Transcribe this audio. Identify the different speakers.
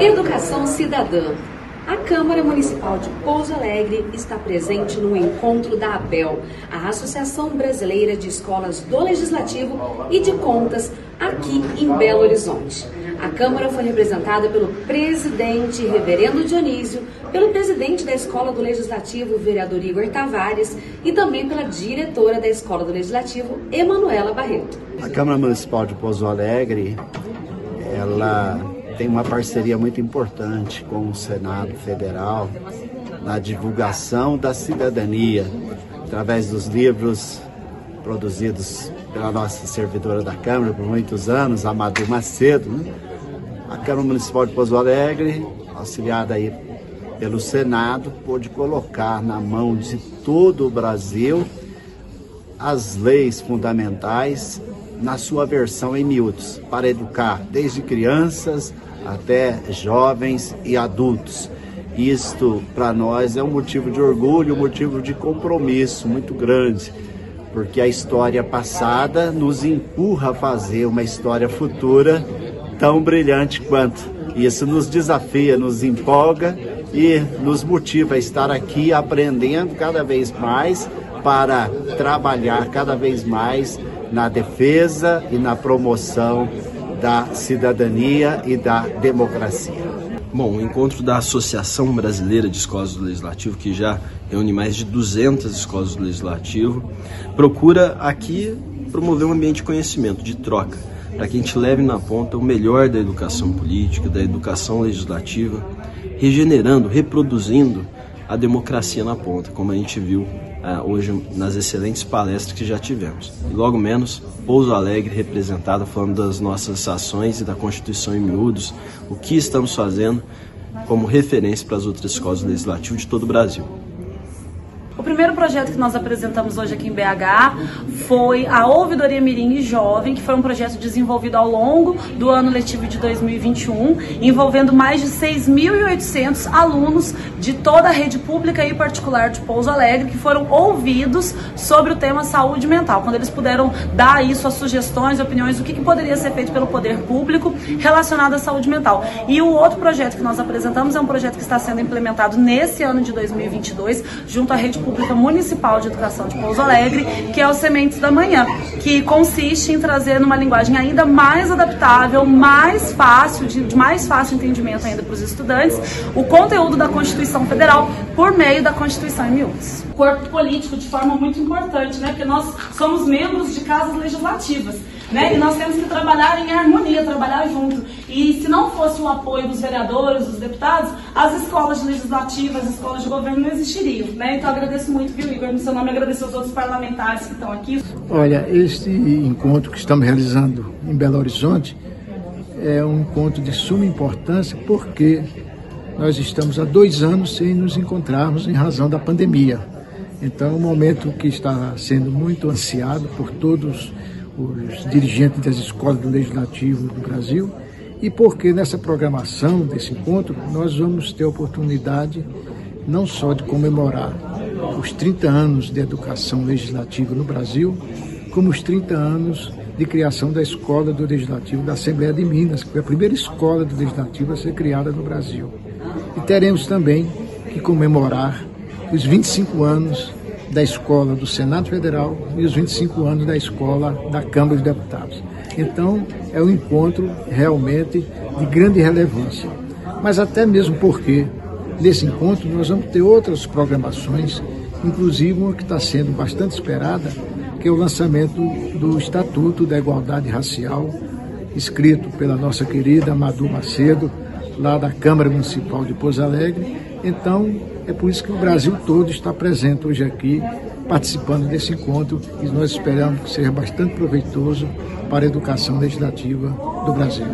Speaker 1: Educação Cidadã. A Câmara Municipal de Pouso Alegre está presente no encontro da ABEL, a Associação Brasileira de Escolas do Legislativo e de Contas, aqui em Belo Horizonte. A Câmara foi representada pelo presidente Reverendo Dionísio, pelo presidente da Escola do Legislativo, vereador Igor Tavares, e também pela diretora da Escola do Legislativo, Emanuela Barreto.
Speaker 2: A Câmara Municipal de Pouso Alegre, ela tem uma parceria muito importante com o Senado Federal na divulgação da cidadania, através dos livros produzidos pela nossa servidora da Câmara por muitos anos, Amador Macedo. Né? A Câmara Municipal de Pouso Alegre, auxiliada aí pelo Senado, pôde colocar na mão de todo o Brasil as leis fundamentais na sua versão em miúdos, para educar desde crianças até jovens e adultos. Isto, para nós, é um motivo de orgulho, um motivo de compromisso muito grande, porque a história passada nos empurra a fazer uma história futura tão brilhante quanto. Isso nos desafia, nos empolga e nos motiva a estar aqui aprendendo cada vez mais para trabalhar cada vez mais na defesa e na promoção da cidadania e da democracia.
Speaker 3: Bom, o encontro da Associação Brasileira de Escolas do Legislativo, que já reúne mais de 200 escolas do Legislativo, procura aqui promover um ambiente de conhecimento, de troca, para que a gente leve na ponta o melhor da educação política, da educação legislativa, regenerando, reproduzindo a democracia na ponta, como a gente viu uh, hoje nas excelentes palestras que já tivemos. E logo menos, Pouso Alegre representado falando das nossas ações e da Constituição em miúdos, o que estamos fazendo como referência para as outras escolas legislativas de todo o Brasil.
Speaker 4: O primeiro projeto que nós apresentamos hoje aqui em BH foi a Ouvidoria Mirim e Jovem, que foi um projeto desenvolvido ao longo do ano letivo de 2021, envolvendo mais de 6.800 alunos de toda a rede pública e particular de Pouso Alegre, que foram ouvidos sobre o tema saúde mental, quando eles puderam dar aí suas sugestões, opiniões, do que, que poderia ser feito pelo poder público relacionado à saúde mental. E o outro projeto que nós apresentamos é um projeto que está sendo implementado nesse ano de 2022, junto à rede Pública Municipal de Educação de Pouso Alegre, que é o Sementes da Manhã, que consiste em trazer numa linguagem ainda mais adaptável, mais fácil, de, de mais fácil entendimento ainda para os estudantes, o conteúdo da Constituição Federal por meio da Constituição em miúdos. Corpo político de forma muito importante, né? Porque nós somos membros de casas legislativas. Né? E nós temos que trabalhar em harmonia, trabalhar junto. E se não fosse o apoio dos vereadores, dos deputados, as escolas legislativas, as escolas de governo não existiriam. Né? Então agradeço muito, viu, Igor, no seu nome, agradeço aos outros parlamentares que estão aqui.
Speaker 5: Olha, este encontro que estamos realizando em Belo Horizonte é um encontro de suma importância porque nós estamos há dois anos sem nos encontrarmos em razão da pandemia. Então é um momento que está sendo muito ansiado por todos os dirigentes das escolas do Legislativo do Brasil e porque nessa programação desse encontro nós vamos ter a oportunidade não só de comemorar os 30 anos de educação legislativa no Brasil, como os 30 anos de criação da Escola do Legislativo da Assembleia de Minas, que foi a primeira escola do Legislativo a ser criada no Brasil. E teremos também que comemorar os 25 anos da escola do Senado Federal e os 25 anos da escola da Câmara dos Deputados. Então, é um encontro realmente de grande relevância. Mas até mesmo porque, nesse encontro, nós vamos ter outras programações, inclusive uma que está sendo bastante esperada, que é o lançamento do Estatuto da Igualdade Racial, escrito pela nossa querida Madu Macedo, lá da Câmara Municipal de Pouso Alegre. Então, é por isso que o Brasil todo está presente hoje aqui, participando desse encontro, e nós esperamos que seja bastante proveitoso para a educação legislativa do Brasil.